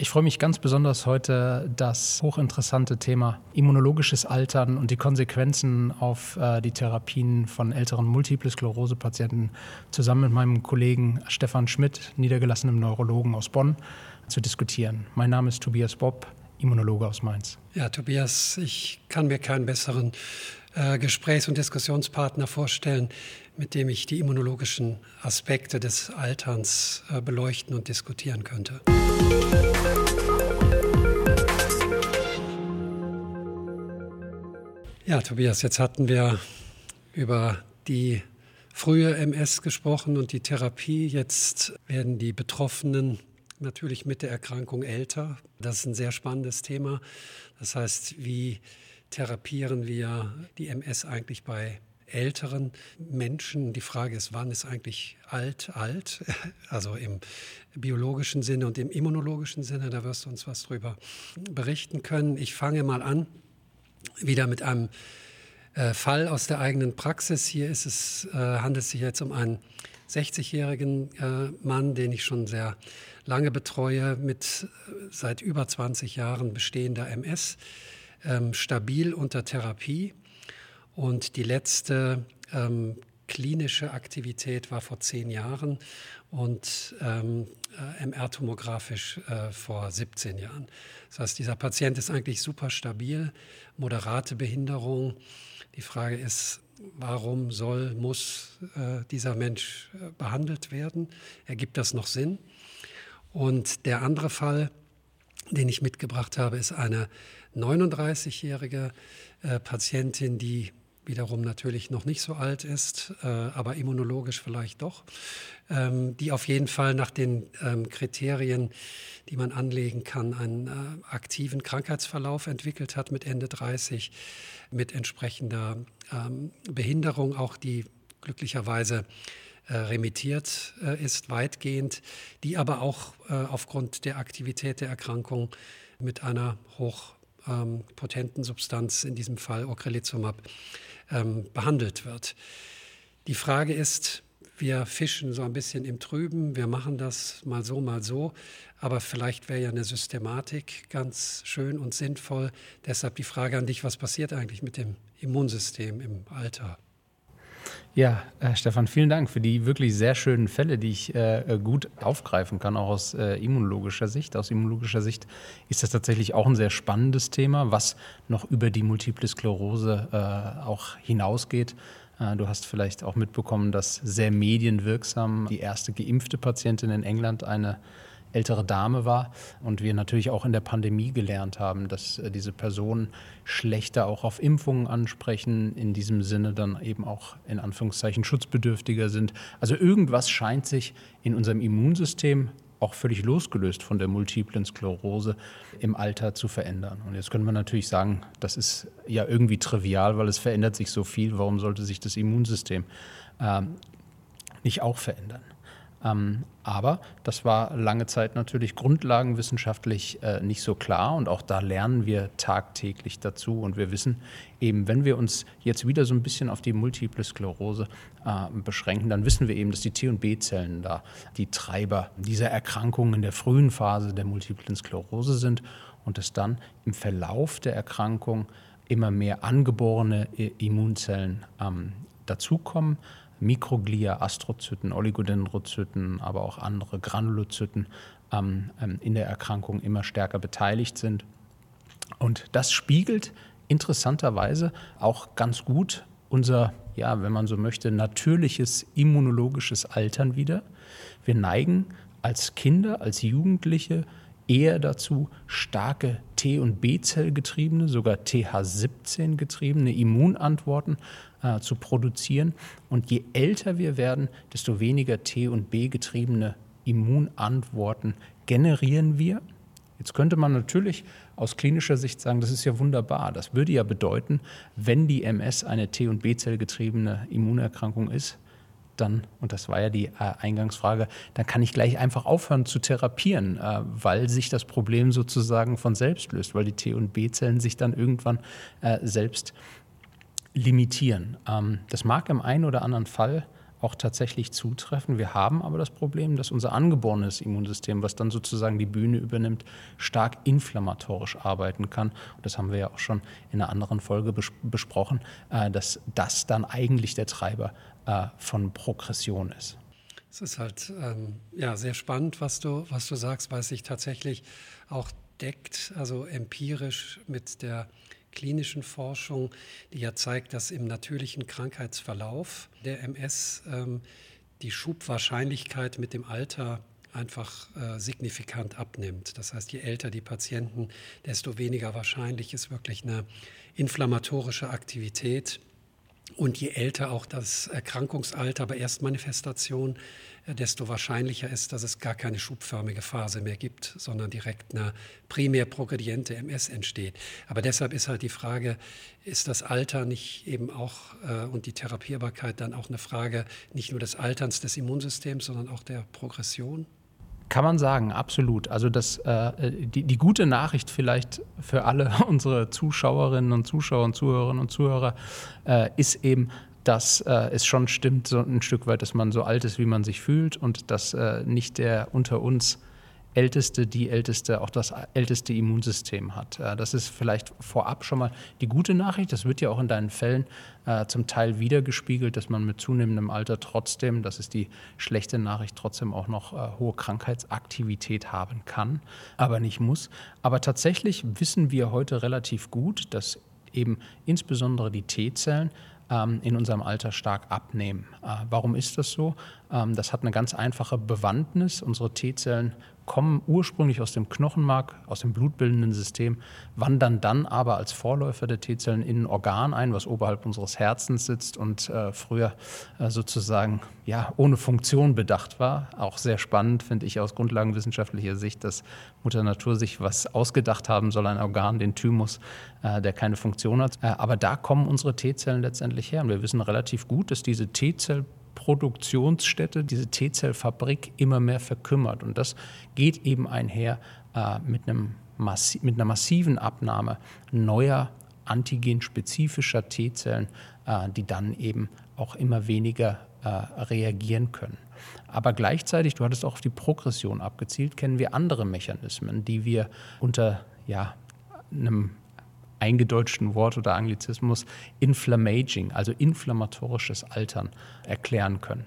Ich freue mich ganz besonders heute, das hochinteressante Thema immunologisches Altern und die Konsequenzen auf äh, die Therapien von älteren Multiple Sklerose-Patienten zusammen mit meinem Kollegen Stefan Schmidt, niedergelassenem Neurologen aus Bonn, zu diskutieren. Mein Name ist Tobias Bob, Immunologe aus Mainz. Ja, Tobias, ich kann mir keinen besseren äh, Gesprächs- und Diskussionspartner vorstellen, mit dem ich die immunologischen Aspekte des Alterns äh, beleuchten und diskutieren könnte. Ja, Tobias, jetzt hatten wir über die frühe MS gesprochen und die Therapie. Jetzt werden die Betroffenen natürlich mit der Erkrankung älter. Das ist ein sehr spannendes Thema. Das heißt, wie therapieren wir die MS eigentlich bei älteren Menschen. Die Frage ist, wann ist eigentlich alt alt? Also im biologischen Sinne und im immunologischen Sinne. Da wirst du uns was drüber berichten können. Ich fange mal an, wieder mit einem äh, Fall aus der eigenen Praxis. Hier ist es, äh, handelt es sich jetzt um einen 60-jährigen äh, Mann, den ich schon sehr lange betreue, mit seit über 20 Jahren bestehender MS, ähm, stabil unter Therapie. Und die letzte ähm, klinische Aktivität war vor zehn Jahren und ähm, äh, MR-tomografisch äh, vor 17 Jahren. Das heißt, dieser Patient ist eigentlich super stabil, moderate Behinderung. Die Frage ist, warum soll, muss äh, dieser Mensch äh, behandelt werden? Ergibt das noch Sinn? Und der andere Fall, den ich mitgebracht habe, ist eine 39-jährige äh, Patientin, die wiederum natürlich noch nicht so alt ist, äh, aber immunologisch vielleicht doch, ähm, die auf jeden Fall nach den ähm, Kriterien, die man anlegen kann, einen äh, aktiven Krankheitsverlauf entwickelt hat mit Ende 30, mit entsprechender ähm, Behinderung, auch die glücklicherweise äh, remittiert äh, ist, weitgehend, die aber auch äh, aufgrund der Aktivität der Erkrankung mit einer hochpotenten Substanz, in diesem Fall Ocrelizumab, ähm, behandelt wird. Die Frage ist, wir fischen so ein bisschen im Trüben, wir machen das mal so, mal so, aber vielleicht wäre ja eine Systematik ganz schön und sinnvoll. Deshalb die Frage an dich, was passiert eigentlich mit dem Immunsystem im Alter? Ja, äh, Stefan, vielen Dank für die wirklich sehr schönen Fälle, die ich äh, gut aufgreifen kann, auch aus äh, immunologischer Sicht. Aus immunologischer Sicht ist das tatsächlich auch ein sehr spannendes Thema, was noch über die Multiple Sklerose äh, auch hinausgeht. Äh, du hast vielleicht auch mitbekommen, dass sehr medienwirksam die erste geimpfte Patientin in England eine ältere Dame war und wir natürlich auch in der Pandemie gelernt haben, dass äh, diese Personen schlechter auch auf Impfungen ansprechen, in diesem Sinne dann eben auch in Anführungszeichen schutzbedürftiger sind. Also irgendwas scheint sich in unserem Immunsystem auch völlig losgelöst von der multiplen Sklerose im Alter zu verändern. Und jetzt können wir natürlich sagen, das ist ja irgendwie trivial, weil es verändert sich so viel. Warum sollte sich das Immunsystem ähm, nicht auch verändern? Ähm, aber das war lange Zeit natürlich grundlagenwissenschaftlich äh, nicht so klar und auch da lernen wir tagtäglich dazu und wir wissen eben, wenn wir uns jetzt wieder so ein bisschen auf die Multiple Sklerose äh, beschränken, dann wissen wir eben, dass die T- und B-Zellen da die Treiber dieser Erkrankung in der frühen Phase der Multiplen Sklerose sind und dass dann im Verlauf der Erkrankung immer mehr angeborene Immunzellen ähm, dazukommen Mikroglia, Astrozyten, Oligodendrozyten, aber auch andere Granulozyten ähm, ähm, in der Erkrankung immer stärker beteiligt sind. Und das spiegelt interessanterweise auch ganz gut unser, ja, wenn man so möchte, natürliches immunologisches Altern wieder. Wir neigen als Kinder, als Jugendliche eher dazu, starke T- und B-Zell getriebene, sogar TH17 getriebene Immunantworten äh, zu produzieren. Und je älter wir werden, desto weniger T- und B-getriebene Immunantworten generieren wir. Jetzt könnte man natürlich aus klinischer Sicht sagen, das ist ja wunderbar. Das würde ja bedeuten, wenn die MS eine T- und B-Zell getriebene Immunerkrankung ist, dann, und das war ja die äh, Eingangsfrage, dann kann ich gleich einfach aufhören zu therapieren, äh, weil sich das Problem sozusagen von selbst löst, weil die T- und B-Zellen sich dann irgendwann äh, selbst limitieren. Ähm, das mag im einen oder anderen Fall auch tatsächlich zutreffen. Wir haben aber das Problem, dass unser angeborenes Immunsystem, was dann sozusagen die Bühne übernimmt, stark inflammatorisch arbeiten kann. Und das haben wir ja auch schon in einer anderen Folge bes besprochen, äh, dass das dann eigentlich der Treiber äh, von Progression ist. Es ist halt ähm, ja, sehr spannend, was du, was du sagst, weil es sich tatsächlich auch deckt, also empirisch mit der klinischen Forschung, die ja zeigt, dass im natürlichen Krankheitsverlauf der MS ähm, die Schubwahrscheinlichkeit mit dem Alter einfach äh, signifikant abnimmt. Das heißt, je älter die Patienten, desto weniger wahrscheinlich ist wirklich eine inflammatorische Aktivität und je älter auch das Erkrankungsalter bei Erstmanifestation, äh, desto wahrscheinlicher ist, dass es gar keine schubförmige Phase mehr gibt, sondern direkt eine primär progrediente MS entsteht. Aber deshalb ist halt die Frage, ist das Alter nicht eben auch äh, und die Therapierbarkeit dann auch eine Frage nicht nur des Alterns des Immunsystems, sondern auch der Progression? Kann man sagen, absolut. Also das, äh, die, die, gute Nachricht vielleicht für alle unsere Zuschauerinnen und Zuschauer und Zuhörerinnen und Zuhörer äh, ist eben, dass äh, es schon stimmt, so ein Stück weit, dass man so alt ist, wie man sich fühlt und dass äh, nicht der unter uns Älteste, die Älteste, auch das älteste Immunsystem hat. Äh, das ist vielleicht vorab schon mal die gute Nachricht. Das wird ja auch in deinen Fällen äh, zum Teil wiedergespiegelt, dass man mit zunehmendem Alter trotzdem, das ist die schlechte Nachricht, trotzdem auch noch äh, hohe Krankheitsaktivität haben kann, aber nicht muss. Aber tatsächlich wissen wir heute relativ gut, dass eben insbesondere die T-Zellen ähm, in unserem Alter stark abnehmen. Äh, warum ist das so? Ähm, das hat eine ganz einfache Bewandtnis. Unsere T-Zellen kommen ursprünglich aus dem Knochenmark, aus dem blutbildenden System, wandern dann aber als Vorläufer der T-Zellen in ein Organ ein, was oberhalb unseres Herzens sitzt und äh, früher äh, sozusagen ja, ohne Funktion bedacht war. Auch sehr spannend finde ich aus grundlagenwissenschaftlicher Sicht, dass Mutter Natur sich was ausgedacht haben soll, ein Organ, den Thymus, äh, der keine Funktion hat. Äh, aber da kommen unsere T-Zellen letztendlich her und wir wissen relativ gut, dass diese T-Zell Produktionsstätte, diese T-Zellfabrik immer mehr verkümmert. Und das geht eben einher äh, mit, einem mit einer massiven Abnahme neuer antigenspezifischer T-Zellen, äh, die dann eben auch immer weniger äh, reagieren können. Aber gleichzeitig, du hattest auch auf die Progression abgezielt, kennen wir andere Mechanismen, die wir unter ja, einem eingedeutschten Wort oder Anglizismus Inflammaging, also inflammatorisches Altern, erklären können.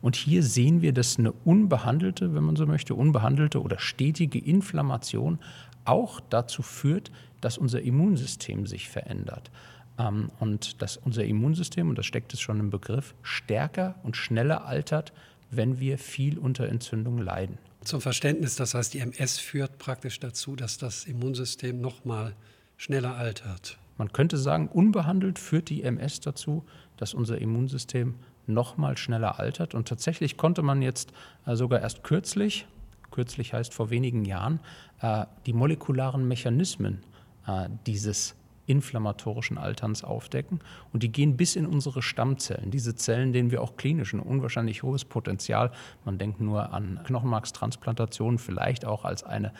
Und hier sehen wir, dass eine unbehandelte, wenn man so möchte, unbehandelte oder stetige Inflammation auch dazu führt, dass unser Immunsystem sich verändert. Ähm, und dass unser Immunsystem, und das steckt es schon im Begriff, stärker und schneller altert, wenn wir viel unter Entzündung leiden. Zum Verständnis, das heißt, die MS führt praktisch dazu, dass das Immunsystem nochmal schneller altert. Man könnte sagen, unbehandelt führt die MS dazu, dass unser Immunsystem noch mal schneller altert. Und tatsächlich konnte man jetzt äh, sogar erst kürzlich, kürzlich heißt vor wenigen Jahren, äh, die molekularen Mechanismen äh, dieses inflammatorischen Alterns aufdecken. Und die gehen bis in unsere Stammzellen, diese Zellen, denen wir auch klinisch ein unwahrscheinlich hohes Potenzial, man denkt nur an Knochenmarkstransplantationen, vielleicht auch als eine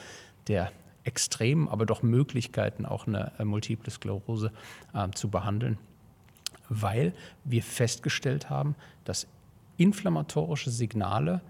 der extremen, aber doch Möglichkeiten, auch eine äh, Multiple Sklerose äh, zu behandeln, weil wir festgestellt haben, dass inflammatorische Signale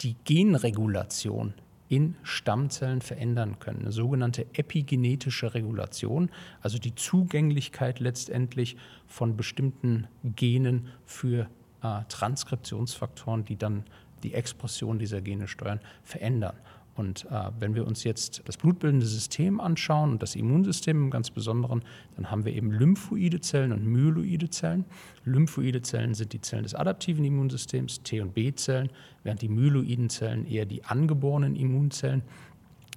die Genregulation in Stammzellen verändern können. Eine sogenannte epigenetische Regulation, also die Zugänglichkeit letztendlich von bestimmten Genen für äh, Transkriptionsfaktoren, die dann die Expression dieser Gene steuern, verändern. Und äh, wenn wir uns jetzt das blutbildende System anschauen und das Immunsystem im ganz Besonderen, dann haben wir eben lymphoide Zellen und myeloide Zellen. Lymphoide Zellen sind die Zellen des adaptiven Immunsystems, T- und B-Zellen, während die myeloiden Zellen eher die angeborenen Immunzellen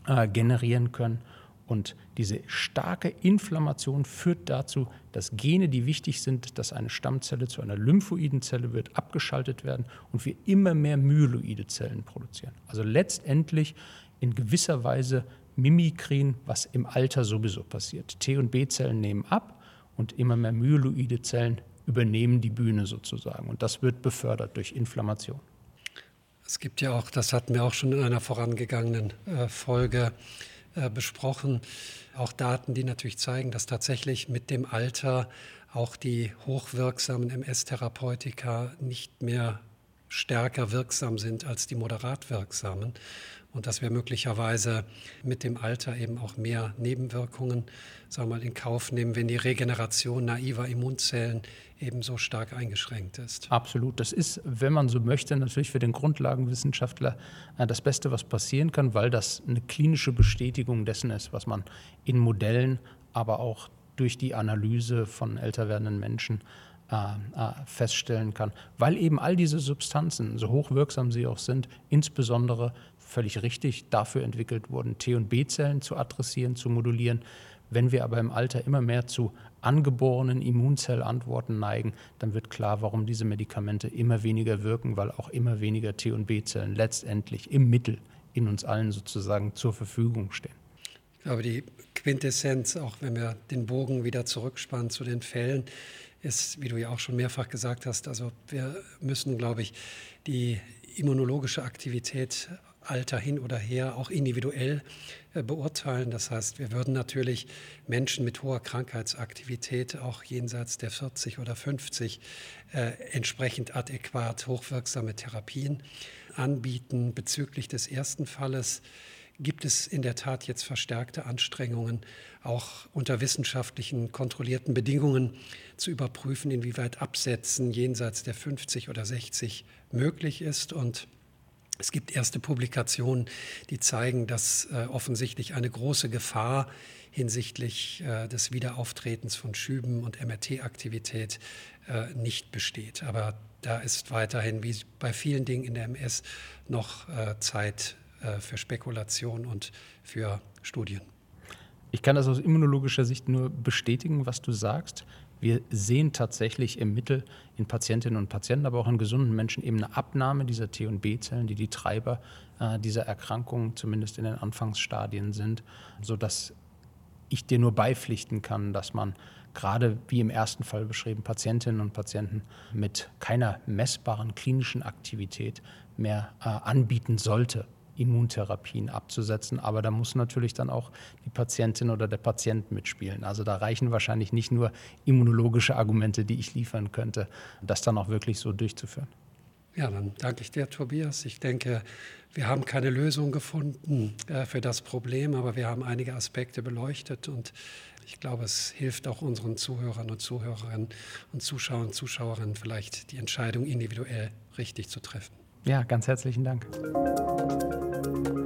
äh, generieren können. Und diese starke Inflammation führt dazu, dass Gene, die wichtig sind, dass eine Stammzelle zu einer lymphoiden Zelle wird, abgeschaltet werden und wir immer mehr myeloide Zellen produzieren. Also letztendlich in gewisser Weise Mimikrin, was im Alter sowieso passiert. T- und B-Zellen nehmen ab und immer mehr myeloide Zellen übernehmen die Bühne sozusagen. Und das wird befördert durch Inflammation. Es gibt ja auch, das hatten wir auch schon in einer vorangegangenen äh, Folge, äh, besprochen. Auch Daten, die natürlich zeigen, dass tatsächlich mit dem Alter auch die hochwirksamen MS-Therapeutika nicht mehr stärker wirksam sind als die moderat wirksamen und dass wir möglicherweise mit dem Alter eben auch mehr Nebenwirkungen sagen wir mal, in Kauf nehmen, wenn die Regeneration naiver Immunzellen eben so stark eingeschränkt ist. Absolut. Das ist, wenn man so möchte, natürlich für den Grundlagenwissenschaftler äh, das Beste, was passieren kann, weil das eine klinische Bestätigung dessen ist, was man in Modellen, aber auch durch die Analyse von älter werdenden Menschen äh, äh, feststellen kann, weil eben all diese Substanzen, so hochwirksam sie auch sind, insbesondere völlig richtig dafür entwickelt wurden, T- und B-Zellen zu adressieren, zu modulieren. Wenn wir aber im Alter immer mehr zu angeborenen Immunzellantworten neigen, dann wird klar, warum diese Medikamente immer weniger wirken, weil auch immer weniger T- und B-Zellen letztendlich im Mittel in uns allen sozusagen zur Verfügung stehen. Ich glaube, die Quintessenz, auch wenn wir den Bogen wieder zurückspannen zu den Fällen, ist, wie du ja auch schon mehrfach gesagt hast, also wir müssen, glaube ich, die immunologische Aktivität Alter hin oder her auch individuell äh, beurteilen. Das heißt, wir würden natürlich Menschen mit hoher Krankheitsaktivität auch jenseits der 40 oder 50 äh, entsprechend adäquat hochwirksame Therapien anbieten. Bezüglich des ersten Falles gibt es in der Tat jetzt verstärkte Anstrengungen, auch unter wissenschaftlichen kontrollierten Bedingungen zu überprüfen, inwieweit Absetzen jenseits der 50 oder 60 möglich ist. Und es gibt erste Publikationen, die zeigen, dass äh, offensichtlich eine große Gefahr hinsichtlich äh, des Wiederauftretens von Schüben und MRT-Aktivität äh, nicht besteht. Aber da ist weiterhin, wie bei vielen Dingen in der MS, noch äh, Zeit äh, für Spekulation und für Studien. Ich kann das aus immunologischer Sicht nur bestätigen, was du sagst. Wir sehen tatsächlich im Mittel in Patientinnen und Patienten, aber auch in gesunden Menschen eben eine Abnahme dieser T- und B-Zellen, die die Treiber äh, dieser Erkrankung zumindest in den Anfangsstadien sind, sodass ich dir nur beipflichten kann, dass man gerade wie im ersten Fall beschrieben, Patientinnen und Patienten mit keiner messbaren klinischen Aktivität mehr äh, anbieten sollte. Immuntherapien abzusetzen. Aber da muss natürlich dann auch die Patientin oder der Patient mitspielen. Also da reichen wahrscheinlich nicht nur immunologische Argumente, die ich liefern könnte, das dann auch wirklich so durchzuführen. Ja, dann danke ich dir, Tobias. Ich denke, wir haben keine Lösung gefunden äh, für das Problem, aber wir haben einige Aspekte beleuchtet und ich glaube, es hilft auch unseren Zuhörern und Zuhörerinnen und Zuschauern und Zuschauerinnen vielleicht die Entscheidung individuell richtig zu treffen. Ja, ganz herzlichen Dank. thank you